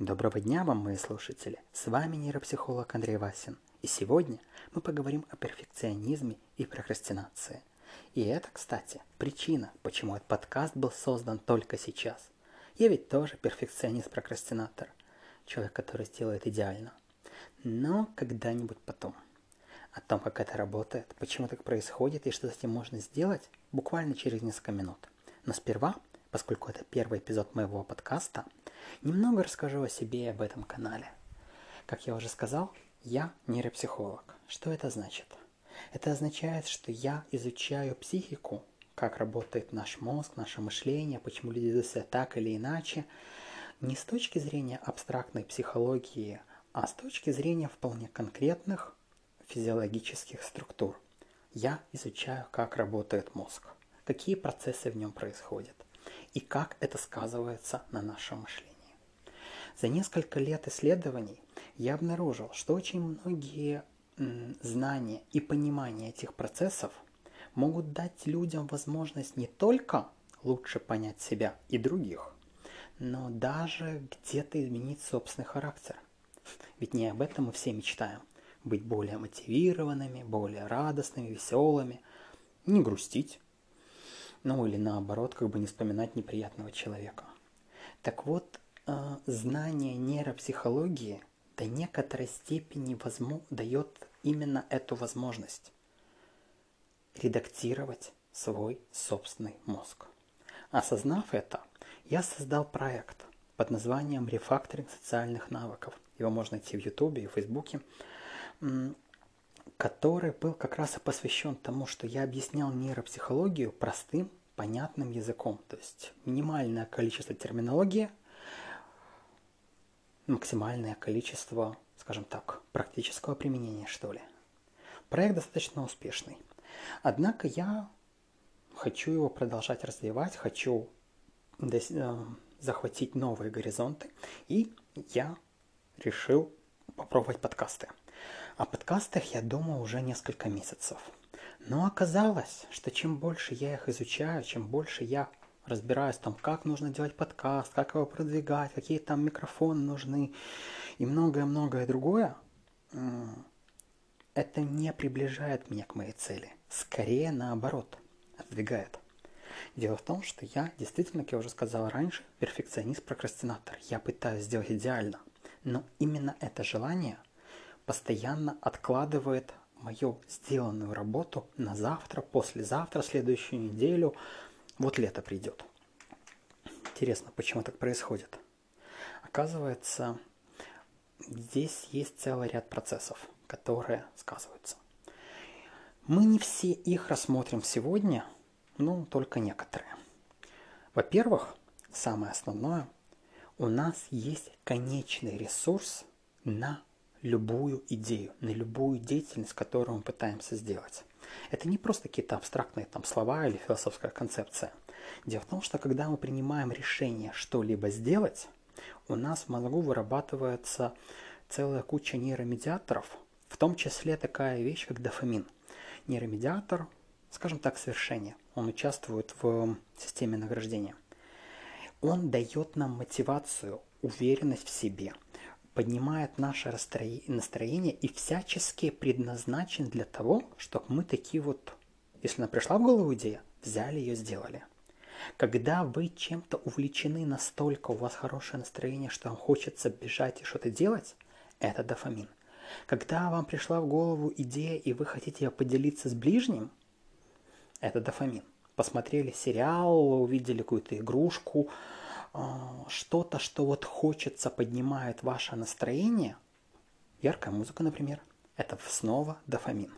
Доброго дня вам, мои слушатели! С вами нейропсихолог Андрей Васин. И сегодня мы поговорим о перфекционизме и прокрастинации. И это, кстати, причина, почему этот подкаст был создан только сейчас. Я ведь тоже перфекционист-прокрастинатор. Человек, который сделает идеально. Но когда-нибудь потом. О том, как это работает, почему так происходит и что с этим можно сделать, буквально через несколько минут. Но сперва, поскольку это первый эпизод моего подкаста, немного расскажу о себе и об этом канале. Как я уже сказал, я нейропсихолог. Что это значит? Это означает, что я изучаю психику, как работает наш мозг, наше мышление, почему люди ведут себя так или иначе, не с точки зрения абстрактной психологии, а с точки зрения вполне конкретных физиологических структур. Я изучаю, как работает мозг, какие процессы в нем происходят и как это сказывается на нашем мышлении. За несколько лет исследований я обнаружил, что очень многие знания и понимание этих процессов могут дать людям возможность не только лучше понять себя и других, но даже где-то изменить собственный характер. Ведь не об этом мы все мечтаем. Быть более мотивированными, более радостными, веселыми, не грустить. Ну или наоборот, как бы не вспоминать неприятного человека. Так вот, знание нейропсихологии до некоторой степени возможно, дает именно эту возможность редактировать свой собственный мозг. Осознав это, я создал проект под названием «Рефакторинг социальных навыков». Его можно найти в Ютубе и в Фейсбуке, который был как раз и посвящен тому, что я объяснял нейропсихологию простым, понятным языком. То есть минимальное количество терминологии, максимальное количество, скажем так, практического применения, что ли. Проект достаточно успешный. Однако я хочу его продолжать развивать, хочу э, захватить новые горизонты, и я решил попробовать подкасты. О подкастах я думал уже несколько месяцев. Но оказалось, что чем больше я их изучаю, чем больше я разбираюсь там, как нужно делать подкаст, как его продвигать, какие там микрофоны нужны и многое-многое другое, это не приближает меня к моей цели. Скорее наоборот, отдвигает. Дело в том, что я действительно, как я уже сказал раньше, перфекционист-прокрастинатор. Я пытаюсь сделать идеально. Но именно это желание постоянно откладывает мою сделанную работу на завтра, послезавтра, следующую неделю. Вот лето придет. Интересно, почему так происходит? Оказывается, здесь есть целый ряд процессов, которые сказываются. Мы не все их рассмотрим сегодня, но только некоторые. Во-первых, самое основное, у нас есть конечный ресурс на любую идею, на любую деятельность, которую мы пытаемся сделать. Это не просто какие-то абстрактные там слова или философская концепция. Дело в том, что когда мы принимаем решение что-либо сделать, у нас в мозгу вырабатывается целая куча нейромедиаторов, в том числе такая вещь, как дофамин. Нейромедиатор, скажем так, совершения. Он участвует в системе награждения. Он дает нам мотивацию, уверенность в себе – поднимает наше настроение и всячески предназначен для того, чтобы мы такие вот, если нам пришла в голову идея, взяли ее, сделали. Когда вы чем-то увлечены настолько, у вас хорошее настроение, что вам хочется бежать и что-то делать, это дофамин. Когда вам пришла в голову идея, и вы хотите ее поделиться с ближним, это дофамин. Посмотрели сериал, увидели какую-то игрушку, что-то, что вот хочется, поднимает ваше настроение, яркая музыка, например, это снова дофамин.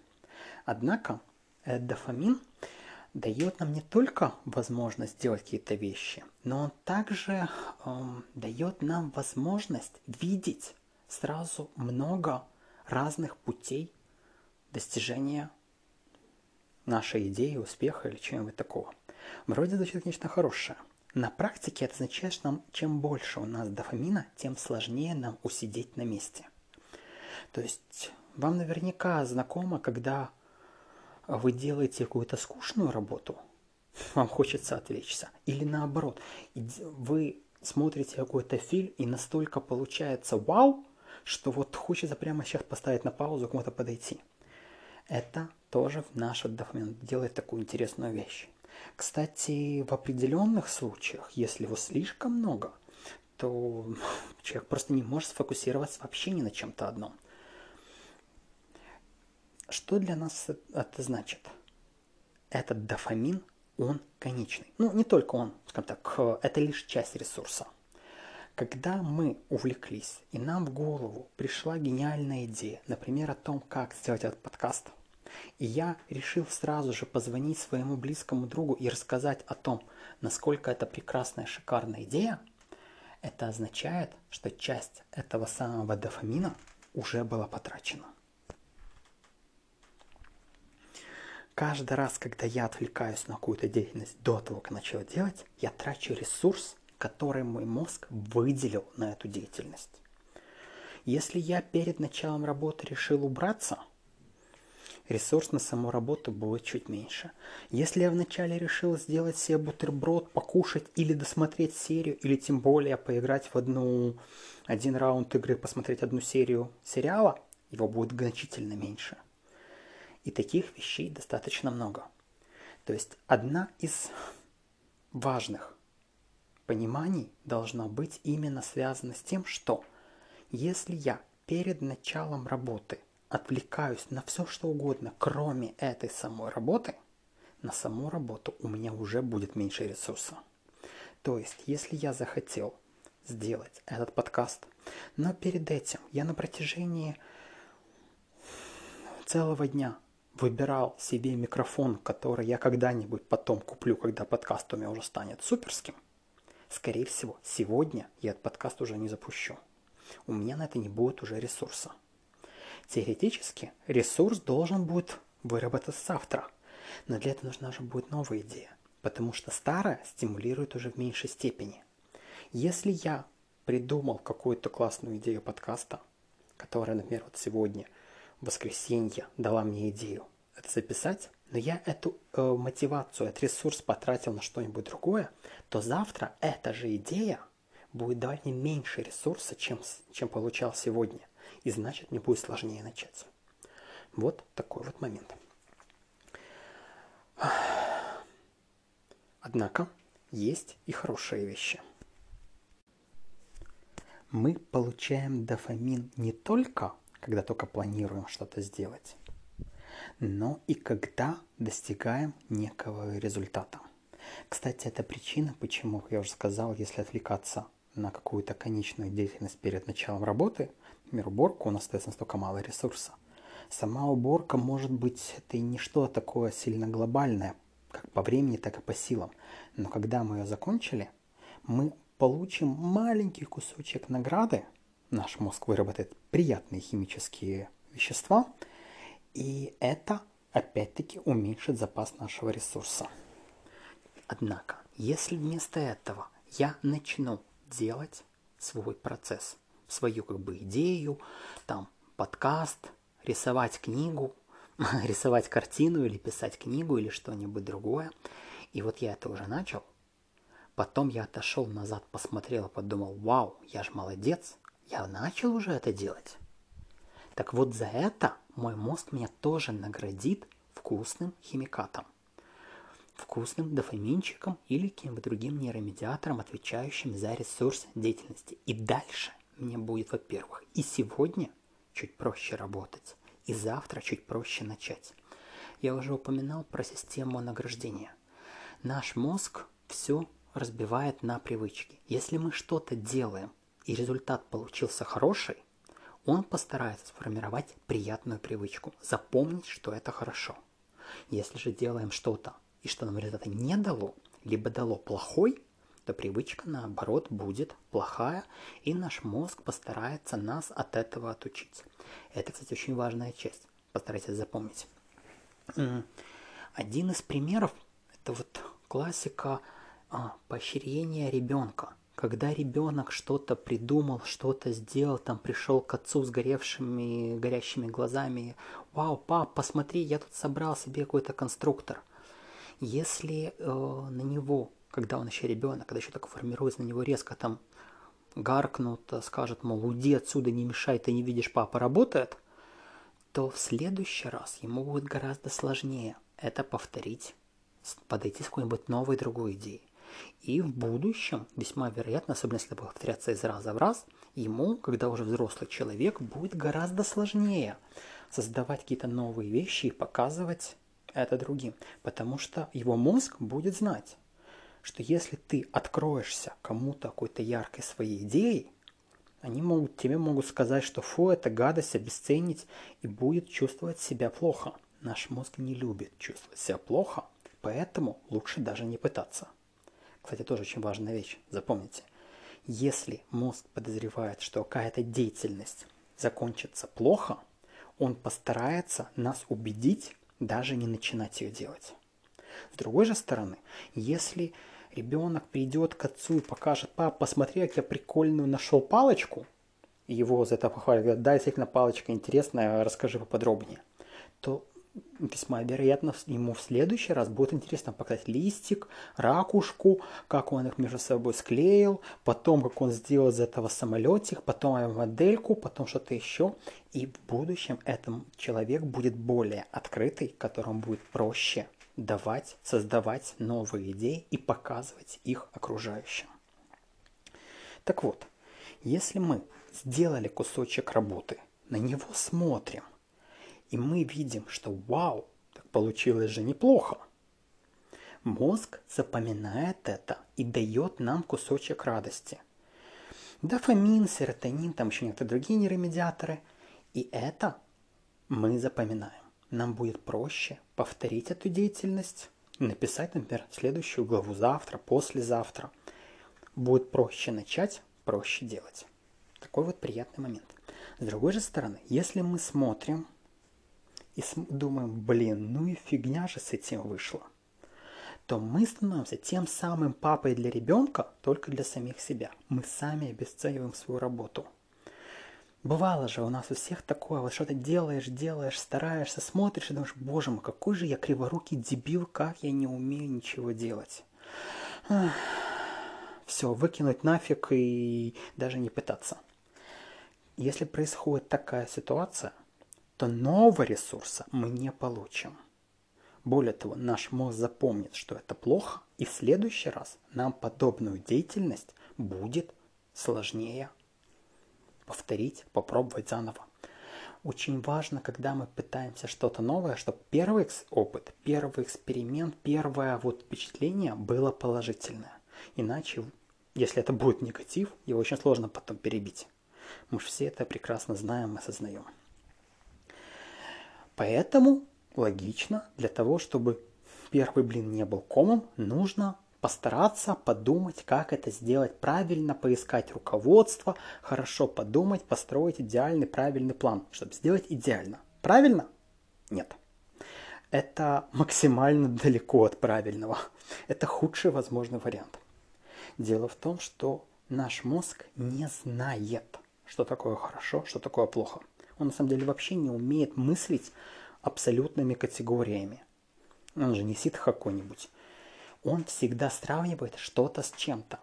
Однако этот дофамин дает нам не только возможность делать какие-то вещи, но он также эм, дает нам возможность видеть сразу много разных путей достижения нашей идеи, успеха или чего-нибудь такого. Вроде звучит нечто хорошее – на практике это означает, что нам, чем больше у нас дофамина, тем сложнее нам усидеть на месте. То есть вам наверняка знакомо, когда вы делаете какую-то скучную работу, вам хочется отвлечься, или наоборот, вы смотрите какой-то фильм и настолько получается вау, что вот хочется прямо сейчас поставить на паузу, кому-то подойти. Это тоже наш дофамин делает такую интересную вещь. Кстати, в определенных случаях, если его слишком много, то человек просто не может сфокусироваться вообще ни на чем-то одном. Что для нас это значит? Этот дофамин, он конечный. Ну, не только он, скажем так, это лишь часть ресурса. Когда мы увлеклись, и нам в голову пришла гениальная идея, например, о том, как сделать этот подкаст, и я решил сразу же позвонить своему близкому другу и рассказать о том, насколько это прекрасная, шикарная идея, это означает, что часть этого самого дофамина уже была потрачена. Каждый раз, когда я отвлекаюсь на какую-то деятельность до того, как начал делать, я трачу ресурс, который мой мозг выделил на эту деятельность. Если я перед началом работы решил убраться, ресурс на саму работу будет чуть меньше. Если я вначале решил сделать себе бутерброд, покушать или досмотреть серию, или тем более поиграть в одну, один раунд игры, посмотреть одну серию сериала, его будет значительно меньше – и таких вещей достаточно много. То есть одна из важных пониманий должна быть именно связана с тем, что если я перед началом работы отвлекаюсь на все что угодно, кроме этой самой работы, на саму работу у меня уже будет меньше ресурса. То есть, если я захотел сделать этот подкаст, но перед этим я на протяжении целого дня выбирал себе микрофон, который я когда-нибудь потом куплю, когда подкаст у меня уже станет суперским, скорее всего, сегодня я этот подкаст уже не запущу. У меня на это не будет уже ресурса. Теоретически ресурс должен будет выработаться завтра, но для этого нужна же будет новая идея, потому что старая стимулирует уже в меньшей степени. Если я придумал какую-то классную идею подкаста, которая, например, вот сегодня – воскресенье дала мне идею это записать, но я эту э, мотивацию, этот ресурс потратил на что-нибудь другое, то завтра эта же идея будет давать мне меньше ресурса, чем, чем получал сегодня. И значит, мне будет сложнее начать. Вот такой вот момент. Однако есть и хорошие вещи. Мы получаем дофамин не только когда только планируем что-то сделать, но и когда достигаем некого результата. Кстати, это причина, почему, я уже сказал, если отвлекаться на какую-то конечную деятельность перед началом работы, например, уборку, у нас остается настолько мало ресурса. Сама уборка может быть это и не что такое сильно глобальное, как по времени, так и по силам. Но когда мы ее закончили, мы получим маленький кусочек награды, наш мозг выработает приятные химические вещества, и это опять-таки уменьшит запас нашего ресурса. Однако, если вместо этого я начну делать свой процесс, свою как бы идею, там подкаст, рисовать книгу, рисовать картину или писать книгу или что-нибудь другое, и вот я это уже начал, потом я отошел назад, посмотрел подумал, вау, я же молодец, я начал уже это делать. Так вот за это мой мозг меня тоже наградит вкусным химикатом. Вкусным дофаминчиком или каким-то другим нейромедиатором, отвечающим за ресурс деятельности. И дальше мне будет, во-первых, и сегодня чуть проще работать, и завтра чуть проще начать. Я уже упоминал про систему награждения. Наш мозг все разбивает на привычки. Если мы что-то делаем и результат получился хороший, он постарается сформировать приятную привычку, запомнить, что это хорошо. Если же делаем что-то, и что нам результата не дало, либо дало плохой, то привычка, наоборот, будет плохая, и наш мозг постарается нас от этого отучить. Это, кстати, очень важная часть. Постарайтесь запомнить. Один из примеров – это вот классика а, поощрения ребенка – когда ребенок что-то придумал, что-то сделал, там пришел к отцу с горевшими, горящими глазами, «Вау, пап, посмотри, я тут собрал себе какой-то конструктор». Если э, на него когда он еще ребенок, когда еще так формируется на него резко там гаркнут, скажет, мол, уйди отсюда, не мешай, ты не видишь, папа работает, то в следующий раз ему будет гораздо сложнее это повторить, подойти с какой-нибудь новой другой идеей. И в будущем, весьма вероятно, особенно если это повторяться из раза в раз, ему, когда уже взрослый человек, будет гораздо сложнее создавать какие-то новые вещи и показывать это другим. Потому что его мозг будет знать, что если ты откроешься кому-то какой-то яркой своей идеей, они могут, тебе могут сказать, что фу, это гадость, обесценить, и будет чувствовать себя плохо. Наш мозг не любит чувствовать себя плохо, поэтому лучше даже не пытаться. Кстати, тоже очень важная вещь, запомните. Если мозг подозревает, что какая-то деятельность закончится плохо, он постарается нас убедить даже не начинать ее делать. С другой же стороны, если ребенок придет к отцу и покажет, пап, посмотри, как я прикольную нашел палочку, и его за это похвалят, говорят, да, действительно, палочка интересная, расскажи поподробнее, то весьма вероятно ему в следующий раз будет интересно показать листик, ракушку, как он их между собой склеил, потом как он сделал из этого самолетик, потом модельку, потом что-то еще. И в будущем этот человек будет более открытый, которому будет проще давать, создавать новые идеи и показывать их окружающим. Так вот, если мы сделали кусочек работы, на него смотрим, и мы видим, что вау, так получилось же неплохо. Мозг запоминает это и дает нам кусочек радости. Дофамин, серотонин, там еще некоторые другие нейромедиаторы. И это мы запоминаем. Нам будет проще повторить эту деятельность, написать, например, следующую главу завтра, послезавтра. Будет проще начать, проще делать. Такой вот приятный момент. С другой же стороны, если мы смотрим и думаем, блин, ну и фигня же с этим вышла, то мы становимся тем самым папой для ребенка, только для самих себя. Мы сами обесцениваем свою работу. Бывало же у нас у всех такое, вот что-то делаешь, делаешь, стараешься, смотришь и думаешь, боже мой, какой же я криворукий дебил, как я не умею ничего делать. Все, выкинуть нафиг и даже не пытаться. Если происходит такая ситуация, то нового ресурса мы не получим. Более того, наш мозг запомнит, что это плохо, и в следующий раз нам подобную деятельность будет сложнее повторить, попробовать заново. Очень важно, когда мы пытаемся что-то новое, чтобы первый опыт, первый эксперимент, первое вот впечатление было положительное. Иначе, если это будет негатив, его очень сложно потом перебить. Мы же все это прекрасно знаем и осознаем. Поэтому логично, для того, чтобы первый блин не был комом, нужно постараться подумать, как это сделать правильно, поискать руководство, хорошо подумать, построить идеальный правильный план, чтобы сделать идеально. Правильно? Нет. Это максимально далеко от правильного. Это худший возможный вариант. Дело в том, что наш мозг не знает, что такое хорошо, что такое плохо он на самом деле вообще не умеет мыслить абсолютными категориями. Он же не ситх какой-нибудь. Он всегда сравнивает что-то с чем-то.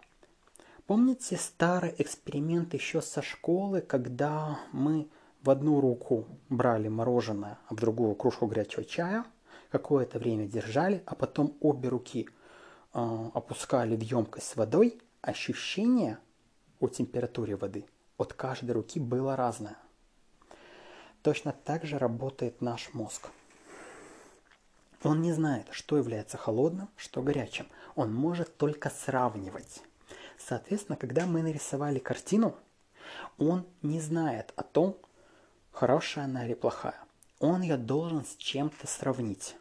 Помните старый эксперимент еще со школы, когда мы в одну руку брали мороженое, а в другую кружку горячего чая, какое-то время держали, а потом обе руки э, опускали в емкость с водой, ощущение о температуре воды от каждой руки было разное – Точно так же работает наш мозг. Он не знает, что является холодным, что горячим. Он может только сравнивать. Соответственно, когда мы нарисовали картину, он не знает о том, хорошая она или плохая. Он ее должен с чем-то сравнить.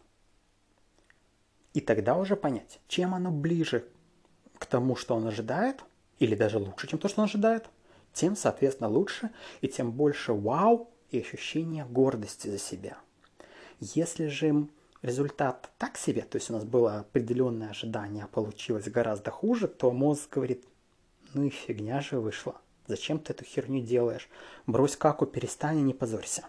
И тогда уже понять, чем оно ближе к тому, что он ожидает, или даже лучше, чем то, что он ожидает, тем, соответственно, лучше, и тем больше вау и ощущение гордости за себя. Если же результат так себе, то есть у нас было определенное ожидание, а получилось гораздо хуже, то мозг говорит, ну и фигня же вышла. Зачем ты эту херню делаешь? Брось каку, перестань и не позорься.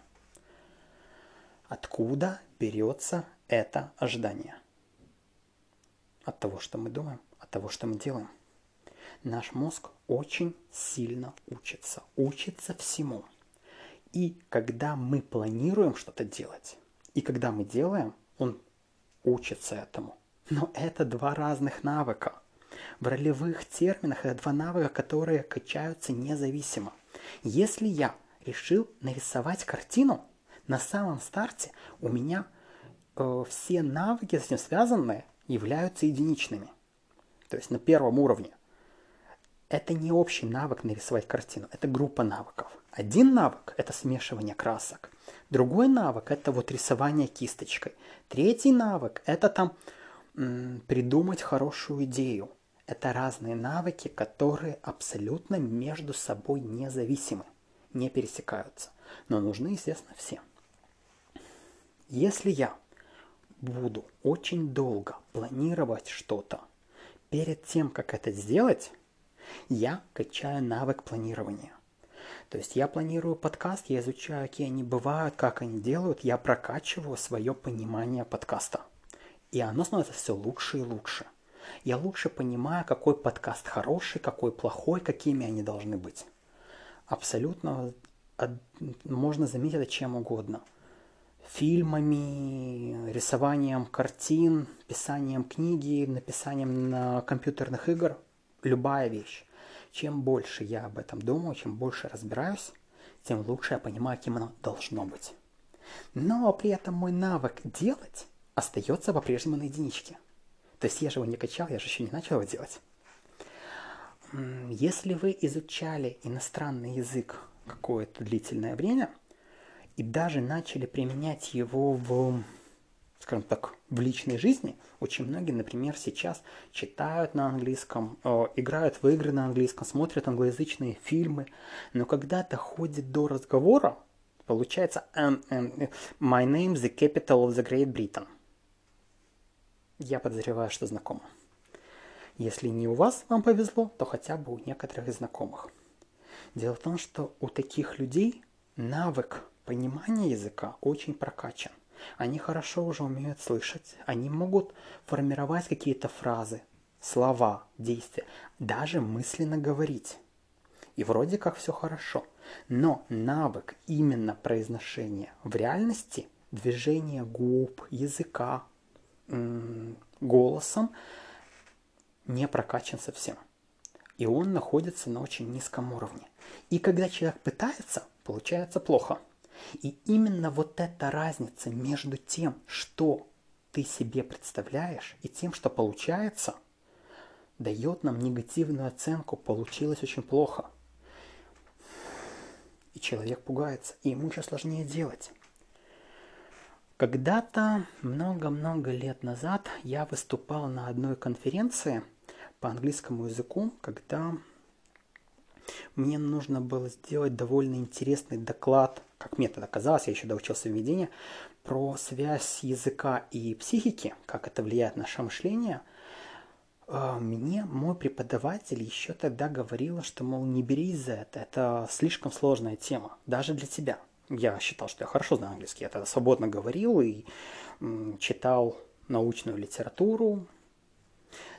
Откуда берется это ожидание? От того, что мы думаем, от того, что мы делаем. Наш мозг очень сильно учится, учится всему. И когда мы планируем что-то делать, и когда мы делаем, он учится этому. Но это два разных навыка. В ролевых терминах это два навыка, которые качаются независимо. Если я решил нарисовать картину, на самом старте у меня э, все навыки с этим связанные являются единичными. То есть на первом уровне. Это не общий навык нарисовать картину, это группа навыков. Один навык – это смешивание красок. Другой навык – это вот рисование кисточкой. Третий навык – это там придумать хорошую идею. Это разные навыки, которые абсолютно между собой независимы, не пересекаются. Но нужны, естественно, все. Если я буду очень долго планировать что-то перед тем, как это сделать, я качаю навык планирования. То есть я планирую подкаст, я изучаю, какие они бывают, как они делают, я прокачиваю свое понимание подкаста. И оно становится все лучше и лучше. Я лучше понимаю, какой подкаст хороший, какой плохой, какими они должны быть. Абсолютно можно заметить это чем угодно. Фильмами, рисованием картин, писанием книги, написанием на компьютерных игр. Любая вещь. Чем больше я об этом думаю, чем больше разбираюсь, тем лучше я понимаю, кем оно должно быть. Но при этом мой навык делать остается по-прежнему на единичке. То есть я же его не качал, я же еще не начал его делать. Если вы изучали иностранный язык какое-то длительное время и даже начали применять его в скажем так, в личной жизни. Очень многие, например, сейчас читают на английском, э, играют в игры на английском, смотрят англоязычные фильмы, но когда доходит до разговора, получается um, um, «My name the capital of the Great Britain». Я подозреваю, что знакомо. Если не у вас вам повезло, то хотя бы у некоторых из знакомых. Дело в том, что у таких людей навык понимания языка очень прокачан. Они хорошо уже умеют слышать, они могут формировать какие-то фразы, слова, действия, даже мысленно говорить. И вроде как все хорошо. Но навык именно произношения в реальности, движение губ, языка, голосом не прокачан совсем. И он находится на очень низком уровне. И когда человек пытается, получается плохо – и именно вот эта разница между тем, что ты себе представляешь, и тем, что получается, дает нам негативную оценку. Получилось очень плохо. И человек пугается, и ему еще сложнее делать. Когда-то, много-много лет назад, я выступал на одной конференции по английскому языку, когда мне нужно было сделать довольно интересный доклад, как мне тогда казалось, я еще доучился в ведении, про связь языка и психики, как это влияет на наше мышление. А, мне мой преподаватель еще тогда говорила, что, мол, не берись за это, это слишком сложная тема, даже для тебя. Я считал, что я хорошо знаю английский, я тогда свободно говорил и читал научную литературу,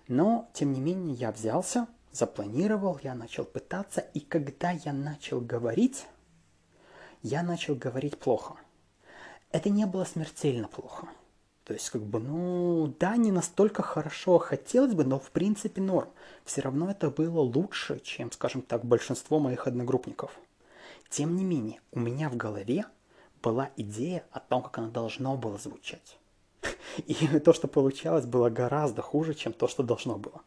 но, тем не менее, я взялся, запланировал, я начал пытаться, и когда я начал говорить, я начал говорить плохо. Это не было смертельно плохо. То есть, как бы, ну, да, не настолько хорошо хотелось бы, но в принципе норм. Все равно это было лучше, чем, скажем так, большинство моих одногруппников. Тем не менее, у меня в голове была идея о том, как оно должно было звучать. И то, что получалось, было гораздо хуже, чем то, что должно было.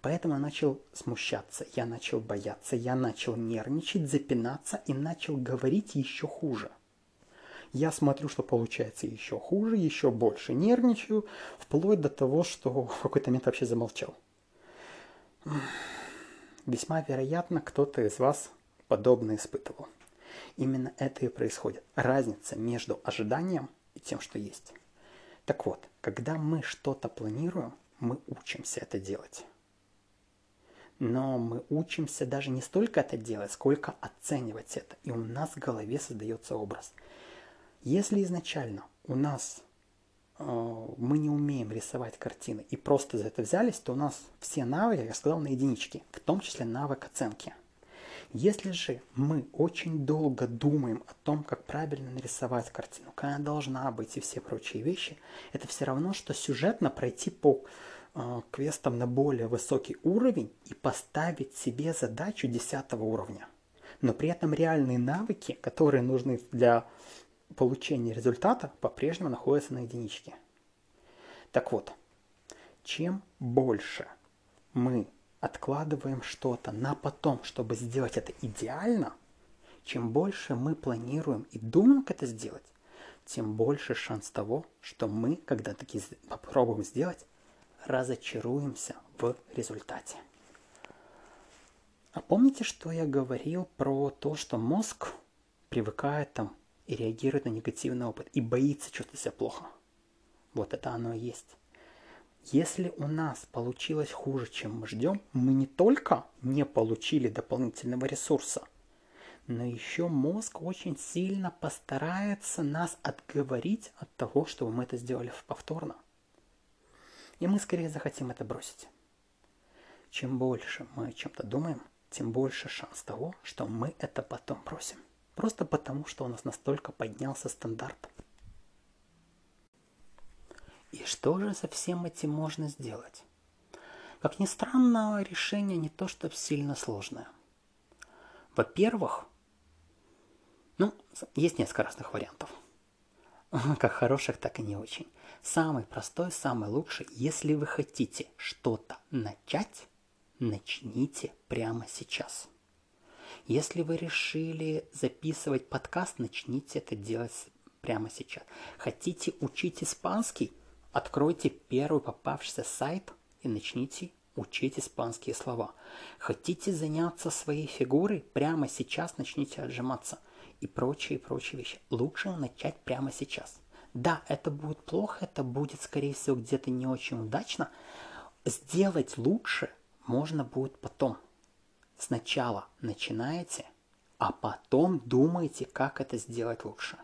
Поэтому я начал смущаться, я начал бояться, я начал нервничать, запинаться и начал говорить еще хуже. Я смотрю, что получается еще хуже, еще больше нервничаю, вплоть до того, что в какой-то момент вообще замолчал. Весьма вероятно, кто-то из вас подобно испытывал. Именно это и происходит. Разница между ожиданием и тем, что есть. Так вот, когда мы что-то планируем, мы учимся это делать но мы учимся даже не столько это делать, сколько оценивать это. И у нас в голове создается образ. Если изначально у нас э, мы не умеем рисовать картины и просто за это взялись, то у нас все навыки, я сказал, на единички, в том числе навык оценки. Если же мы очень долго думаем о том, как правильно нарисовать картину, какая она должна быть и все прочие вещи, это все равно, что сюжетно пройти по э, квестам на более высокий уровень и поставить себе задачу 10 уровня. Но при этом реальные навыки, которые нужны для получения результата, по-прежнему находятся на единичке. Так вот, чем больше мы откладываем что-то на потом, чтобы сделать это идеально, чем больше мы планируем и думаем, как это сделать, тем больше шанс того, что мы, когда таки попробуем сделать, разочаруемся в результате. А помните, что я говорил про то, что мозг привыкает там и реагирует на негативный опыт и боится чувствовать себя плохо? Вот это оно и есть. Если у нас получилось хуже, чем мы ждем, мы не только не получили дополнительного ресурса, но еще мозг очень сильно постарается нас отговорить от того, чтобы мы это сделали повторно. И мы скорее захотим это бросить. Чем больше мы о чем-то думаем, тем больше шанс того, что мы это потом бросим. Просто потому, что у нас настолько поднялся стандарт. И что же со всем этим можно сделать? Как ни странно, решение не то что сильно сложное. Во-первых, ну, есть несколько разных вариантов. Как хороших, так и не очень. Самый простой, самый лучший, если вы хотите что-то начать, начните прямо сейчас. Если вы решили записывать подкаст, начните это делать прямо сейчас. Хотите учить испанский? Откройте первый попавшийся сайт и начните учить испанские слова. Хотите заняться своей фигурой? Прямо сейчас начните отжиматься. И прочие, прочие вещи. Лучше начать прямо сейчас. Да, это будет плохо, это будет, скорее всего, где-то не очень удачно. Сделать лучше можно будет потом. Сначала начинаете, а потом думаете, как это сделать лучше.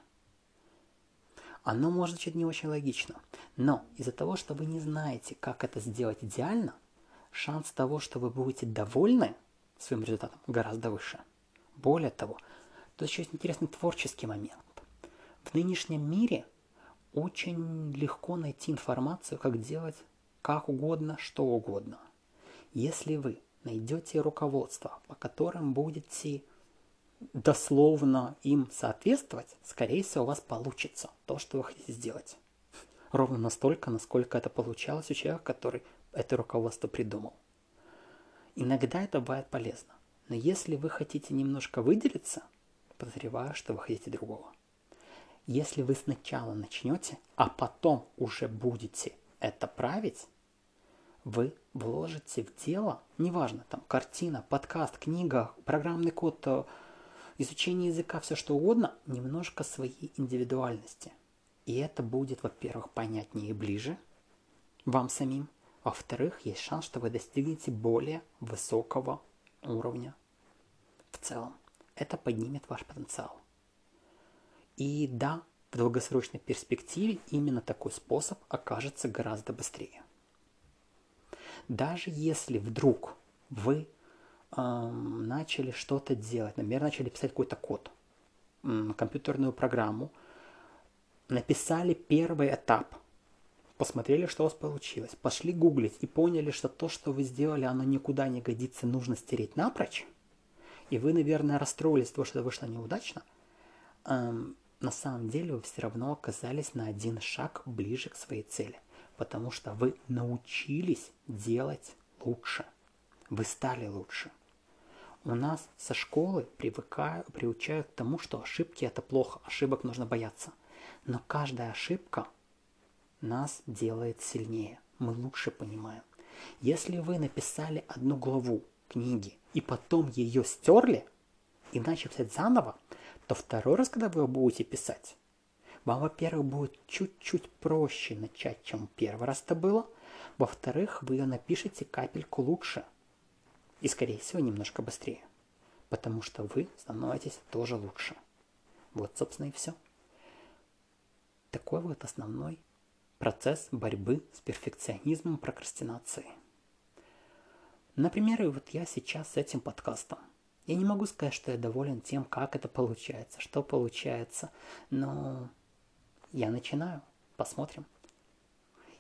Оно может звучать не очень логично, но из-за того, что вы не знаете, как это сделать идеально, шанс того, что вы будете довольны своим результатом, гораздо выше. Более того, тут еще есть интересный творческий момент. В нынешнем мире очень легко найти информацию, как делать как угодно, что угодно. Если вы найдете руководство, по которым будете дословно им соответствовать, скорее всего, у вас получится то, что вы хотите сделать. Ровно настолько, насколько это получалось у человека, который это руководство придумал. Иногда это бывает полезно. Но если вы хотите немножко выделиться, подозреваю, что вы хотите другого. Если вы сначала начнете, а потом уже будете это править, вы вложите в дело, неважно, там картина, подкаст, книга, программный код, э, изучение языка, все что угодно, немножко своей индивидуальности. И это будет, во-первых, понятнее и ближе вам самим. Во-вторых, есть шанс, что вы достигнете более высокого уровня в целом. Это поднимет ваш потенциал. И да, в долгосрочной перспективе именно такой способ окажется гораздо быстрее. Даже если вдруг вы эм, начали что-то делать, например, начали писать какой-то код, эм, компьютерную программу, написали первый этап, посмотрели, что у вас получилось, пошли гуглить и поняли, что то, что вы сделали, оно никуда не годится, нужно стереть напрочь, и вы, наверное, расстроились того, что это вышло неудачно, эм, на самом деле вы все равно оказались на один шаг ближе к своей цели, потому что вы научились делать лучше, вы стали лучше. У нас со школы привыкают, приучают к тому, что ошибки это плохо, ошибок нужно бояться. Но каждая ошибка нас делает сильнее, мы лучше понимаем. Если вы написали одну главу книги и потом ее стерли и начали писать заново, то второй раз, когда вы будете писать, вам, во-первых, будет чуть-чуть проще начать, чем первый раз это было. Во-вторых, вы ее напишете капельку лучше – и, скорее всего, немножко быстрее. Потому что вы становитесь тоже лучше. Вот, собственно, и все. Такой вот основной процесс борьбы с перфекционизмом прокрастинации. Например, вот я сейчас с этим подкастом. Я не могу сказать, что я доволен тем, как это получается, что получается, но я начинаю. Посмотрим.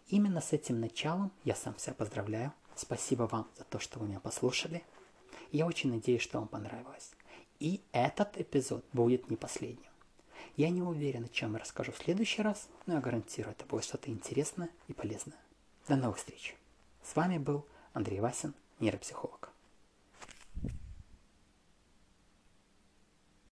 Именно с этим началом я сам себя поздравляю. Спасибо вам за то, что вы меня послушали. Я очень надеюсь, что вам понравилось. И этот эпизод будет не последним. Я не уверен, о чем я расскажу в следующий раз, но я гарантирую, это будет что-то интересное и полезное. До новых встреч. С вами был Андрей Васин, нейропсихолог.